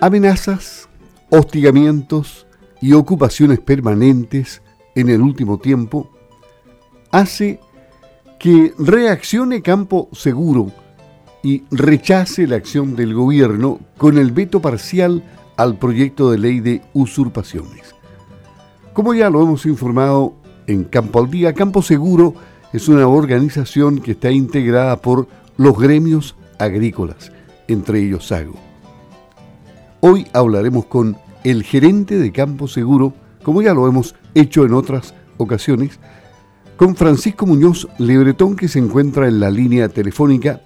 Amenazas, hostigamientos y ocupaciones permanentes en el último tiempo hace que reaccione Campo Seguro y rechace la acción del gobierno con el veto parcial al proyecto de ley de usurpaciones. Como ya lo hemos informado en Campo al Día, Campo Seguro es una organización que está integrada por los gremios agrícolas, entre ellos Sago. Hoy hablaremos con el gerente de Campo Seguro, como ya lo hemos hecho en otras ocasiones, con Francisco Muñoz Lebretón, que se encuentra en la línea telefónica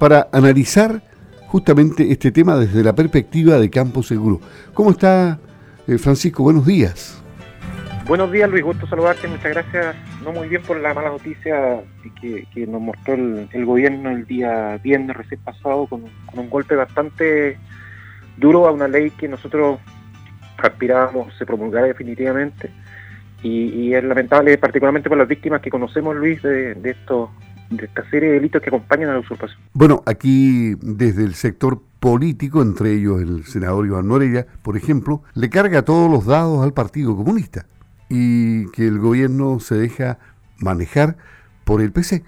para analizar justamente este tema desde la perspectiva de Campo Seguro. ¿Cómo está, eh, Francisco? Buenos días. Buenos días, Luis. Gusto saludarte. Muchas gracias. No muy bien por la mala noticia que, que nos mostró el, gobierno el día viernes recién pasado, con, un golpe bastante duro a una ley que nosotros aspirábamos se promulgara definitivamente. Y, es lamentable, particularmente por las víctimas que conocemos, Luis, de, de estos de esta serie de delitos que acompañan a la usurpación. Bueno, aquí desde el sector político, entre ellos el senador Iván Norella, por ejemplo, le carga todos los dados al Partido Comunista y que el gobierno se deja manejar por el PC.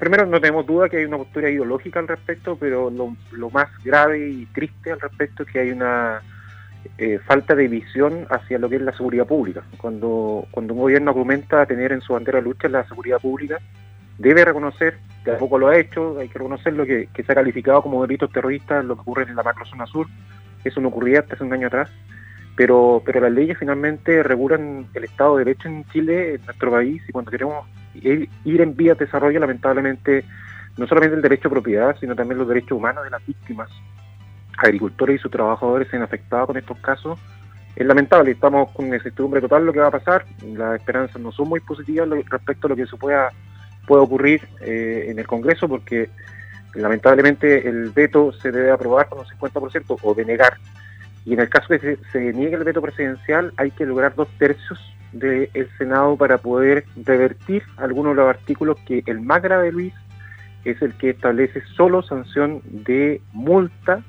Primero, no tenemos duda que hay una postura ideológica al respecto, pero lo, más grave y triste al respecto es que hay una eh, falta de visión hacia lo que es la seguridad pública. Cuando, cuando un gobierno argumenta tener en su bandera de lucha la seguridad pública, debe reconocer, que tampoco lo ha hecho, hay que reconocerlo, que, que se ha calificado como delitos terroristas lo que ocurre en la macrozona sur. Eso no ocurría hasta hace un año atrás. Pero, pero las leyes finalmente regulan el Estado de Derecho en Chile, en nuestro país, y cuando queremos ir, en vía de desarrollo, lamentablemente, no solamente el derecho a propiedad, sino también los derechos humanos de las víctimas, agricultores y sus trabajadores se han afectado con estos casos. Es lamentable, estamos con incertidumbre total lo que va a pasar, las esperanzas no son muy positivas respecto a lo que se pueda puede ocurrir eh, en el Congreso porque lamentablemente el veto se debe aprobar con un 50% o denegar. Y en el caso que se, niegue el veto presidencial hay que lograr dos tercios del Senado para poder revertir algunos de los artículos que el más grave, Luis, es el que establece solo sanción de multa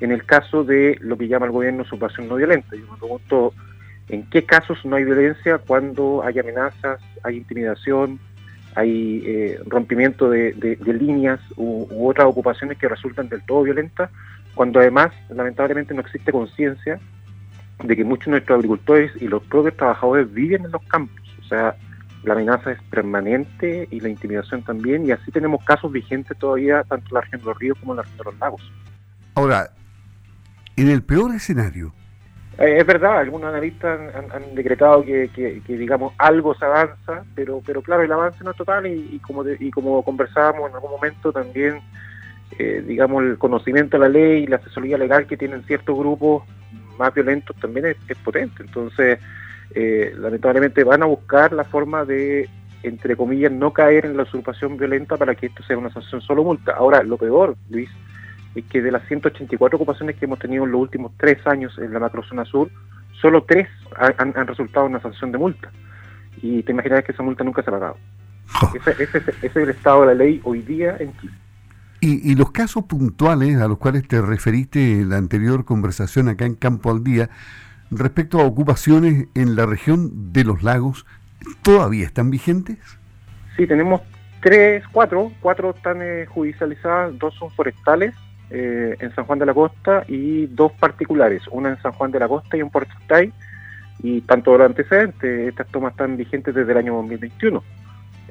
en el caso de lo que llama el gobierno supresión no violenta. Yo me pregunto en qué casos no hay violencia cuando hay amenazas, hay intimidación, hay eh, rompimiento de, líneas u, otras ocupaciones que resultan del todo violentas, cuando además lamentablemente no existe conciencia de que muchos de nuestros agricultores y los propios trabajadores viven en los campos. O sea, la amenaza es permanente y la intimidación también, y así tenemos casos vigentes todavía tanto en la región de los ríos como en la región de los lagos. Ahora, en el peor escenario, eh, es verdad, algunos analistas han, decretado que, digamos, algo se avanza, pero, pero claro, el avance no es total y, como, y como conversábamos en algún momento también, eh, digamos, el conocimiento de la ley y la asesoría legal que tienen ciertos grupos más violentos también es, potente. Entonces, eh, lamentablemente van a buscar la forma de, entre comillas, no caer en la usurpación violenta para que esto sea una sanción solo multa. Ahora, lo peor, Luis, es que de las 184 ocupaciones que hemos tenido en los últimos tres años en la macrozona sur, solo tres han, resultado en una sanción de multa. Y te imaginas que esa multa nunca se ha pagado. Ese, es el estado de la ley hoy día en Chile. Y, los casos puntuales a los cuales te referiste en la anterior conversación acá en Campo al Día, respecto a ocupaciones en la región de los lagos, ¿todavía están vigentes? Sí, tenemos tres, cuatro, cuatro están eh, judicializadas, dos son forestales eh, en San Juan de la Costa y dos particulares, una en San Juan de la Costa y en Puerto Estay, y tanto los antecedentes, estas tomas están vigentes desde el año 2021.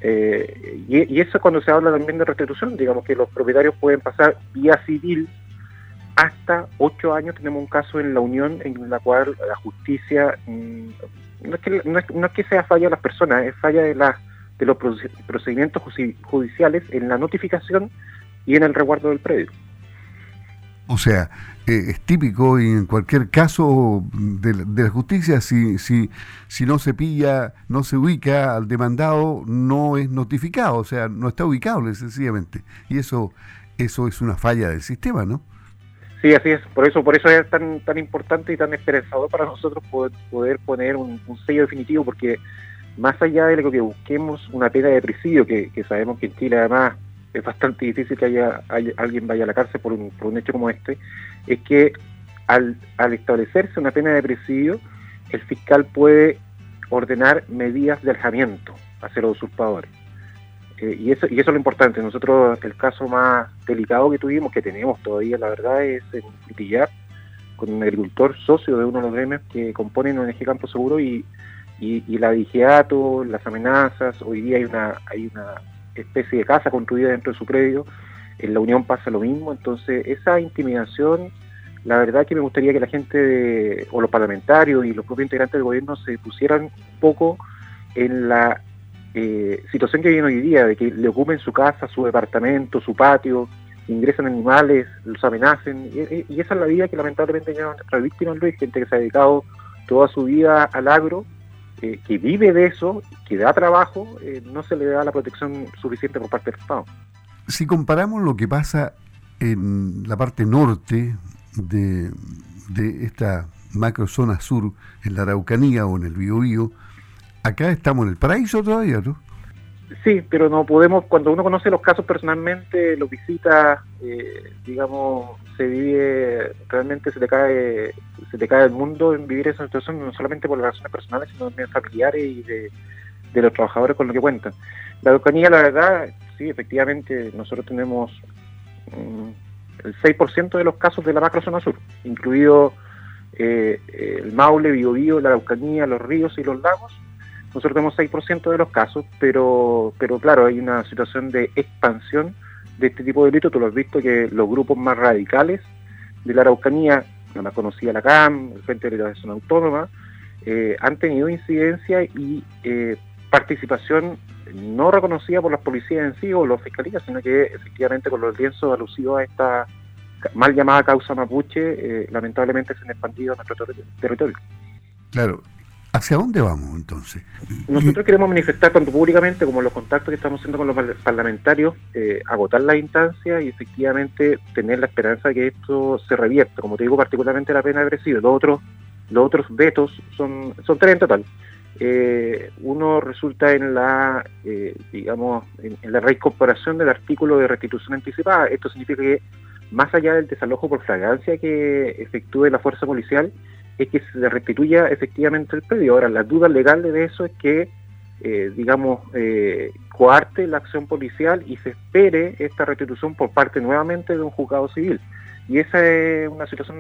Eh, y, eso es cuando se habla también de restitución, digamos que los propietarios pueden pasar vía civil hasta ocho años. Tenemos un caso en la Unión en la cual la justicia, mm, no, es que, no, es, que sea falla de las personas, es falla de, la, de los procedimientos judiciales en la notificación y en el resguardo del predio. O sea, eh, es típico y en cualquier caso de, la justicia, si, si, si no se pilla, no se ubica al demandado, no es notificado, o sea, no está ubicado sencillamente. Y eso, eso es una falla del sistema, ¿no? Sí, así es. Por eso, por eso es tan, tan importante y tan esperanzador para nosotros poder, poder poner un, sello definitivo, porque más allá de lo que busquemos una pena de presidio, que, que sabemos que en Chile además es bastante difícil que haya, alguien vaya a la cárcel por un, por un hecho como este, es que al, establecerse una pena de presidio, el fiscal puede ordenar medidas de alejamiento hacia los usurpadores. Eh, y, eso, y eso es lo importante. Nosotros, el caso más delicado que tuvimos, que tenemos todavía, la verdad, es en Frutillar, con un agricultor socio de uno de los gremios que componen ONG Campo Seguro y, y, y la vigiato, las amenazas. Hoy día hay una, hay una especie de casa construida dentro de su predio. En la Unión pasa lo mismo. Entonces, esa intimidación la verdad que me gustaría que la gente o los parlamentarios y los propios integrantes del gobierno se pusieran un poco en la eh, situación que viene hoy día, de que le ocupen su casa, su departamento, su patio, ingresan animales, los amenacen, y, esa es la vida que lamentablemente llevan nuestras víctimas, Luis, gente que se ha dedicado toda su vida al agro, eh, que vive de eso, que da trabajo, eh, no se le da la protección suficiente por parte del Estado. Si comparamos lo que pasa en la parte norte de, esta macrozona sur, en la Araucanía o en el Biobío, acá estamos en el paraíso todavía, ¿no? Sí, pero no podemos, cuando uno conoce los casos personalmente, los visita, eh, digamos, se vive, realmente se te cae se te cae el mundo en vivir esa situación, no solamente por las razones personales, sino también familiares y de, los trabajadores con lo que cuentan. La Araucanía, la verdad, sí, efectivamente, nosotros tenemos mm, el 6% de los casos de la macrozona sur, incluido eh, el Maule, Biobío, la Araucanía, los ríos y los lagos. Nosotros tenemos 6% de los casos, pero, pero claro, hay una situación de expansión de este tipo de delitos. Tú lo has visto que los grupos más radicales de la Araucanía, la más conocida la CAM, el Frente de Liberación Autónoma, eh, han tenido incidencia y eh, participación no reconocida por las policías en sí o las fiscalías, sino que efectivamente con los lienzos alusivos a esta mal llamada causa mapuche, eh, lamentablemente se han expandido a nuestro territorio. Claro. ¿Hacia dónde vamos entonces? Nosotros queremos manifestar tanto públicamente como los contactos que estamos haciendo con los parlamentarios, eh, agotar la instancia y efectivamente tener la esperanza de que esto se revierta. Como te digo, particularmente la pena de presidio. Los otros, los otros vetos son, son tres en total eh, uno resulta en la, eh, digamos, en, la reincorporación del artículo de restitución anticipada. Esto significa que más allá del desalojo por fragancia que efectúe la fuerza policial, es que se restituya efectivamente el predio. Ahora, la duda legal de eso es que, eh, digamos, eh, coarte la acción policial y se espere esta restitución por parte nuevamente de un juzgado civil. Y esa es una situación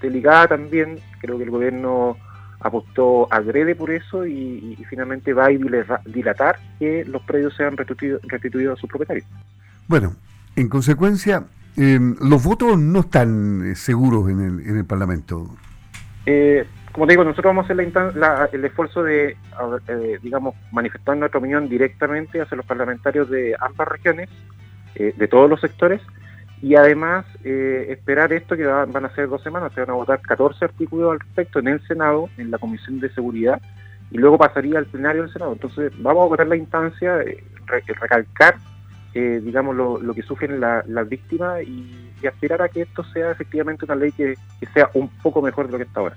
delicada también. Creo que el gobierno apostó agrede por eso y, finalmente va a dilatar que los predios sean restituidos, a sus propietarios. Bueno, en consecuencia, em, los votos no están eh, seguros en el, en el Parlamento. Eh, como te digo, nosotros vamos a hacer el esfuerzo de, eh, digamos, manifestar nuestra opinión directamente hacia los parlamentarios de ambas regiones, de todos los sectores, y además eh, esperar esto que van a ser dos semanas, se van a votar 14 artículos al respecto en el Senado, en la Comisión de Seguridad, y luego pasaría al plenario del Senado. Entonces vamos a votar la instancia, eh, recalcar, eh, digamos, lo, que sufren las víctimas y, aspirar a que esto sea efectivamente una ley que, que sea un poco mejor de lo que está ahora.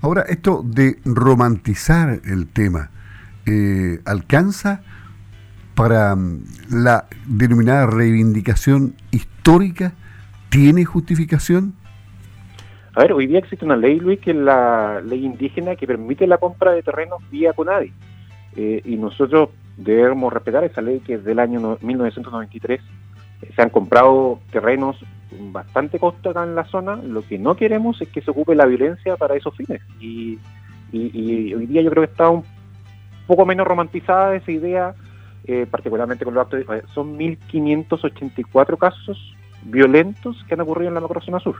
Ahora, esto de romantizar el tema, ¿alcanza para mm, la denominada reivindicación histórica tiene justificación? A ver, hoy día existe una ley, Luis, que es la ley indígena que permite la compra de terrenos vía CONADI. Eh, y nosotros debemos respetar esa ley que es del año 1993. Se han comprado terrenos bastante costo acá en la zona. Lo que no queremos es que se ocupe la violencia para esos fines. Y, y hoy día yo creo que está un poco menos romantizada esa idea eh, particularmente con los actos, de, son 1.584 casos violentos que han ocurrido en la macrozona sur.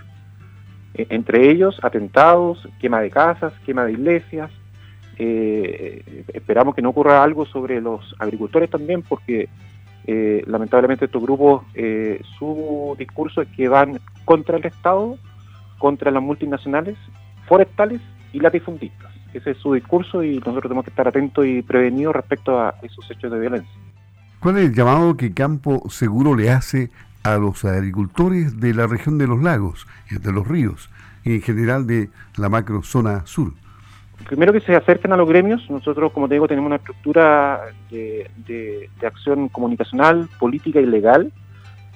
Eh, entre ellos, atentados, quema de casas, quema de iglesias. Eh, esperamos que no ocurra algo sobre los agricultores también, porque lamentablemente estos grupos, su discurso es que van contra el Estado, contra las multinacionales, forestales y latifundistas. Ese es su discurso y nosotros tenemos que estar atentos y prevenidos respecto a esos hechos de violencia. ¿Cuál es el llamado que Campo Seguro le hace a los agricultores de la región de los lagos, y de los ríos, y en general de la macro zona sur? Primero que se acerquen a los gremios. Nosotros, como te digo, tenemos una estructura de, acción comunicacional, política y legal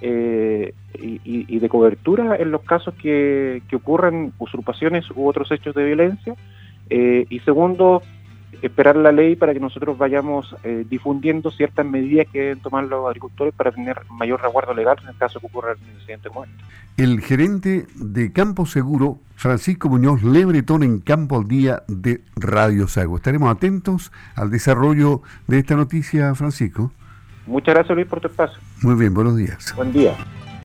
eh, y, de cobertura en los casos que, que ocurran usurpaciones u otros hechos de violencia. Eh, y segundo, esperar la ley para que nosotros vayamos eh, difundiendo ciertas medidas que deben tomar los agricultores para tener mayor resguardo legal en el caso que ocurra un incidente como este. El gerente de Campo Seguro, Francisco Muñoz Lebretón, en Campo al Día de Radio Sago. Estaremos atentos al desarrollo de esta noticia, Francisco. Muchas gracias, Luis, por tu espacio. Muy bien, buenos días. Buen día.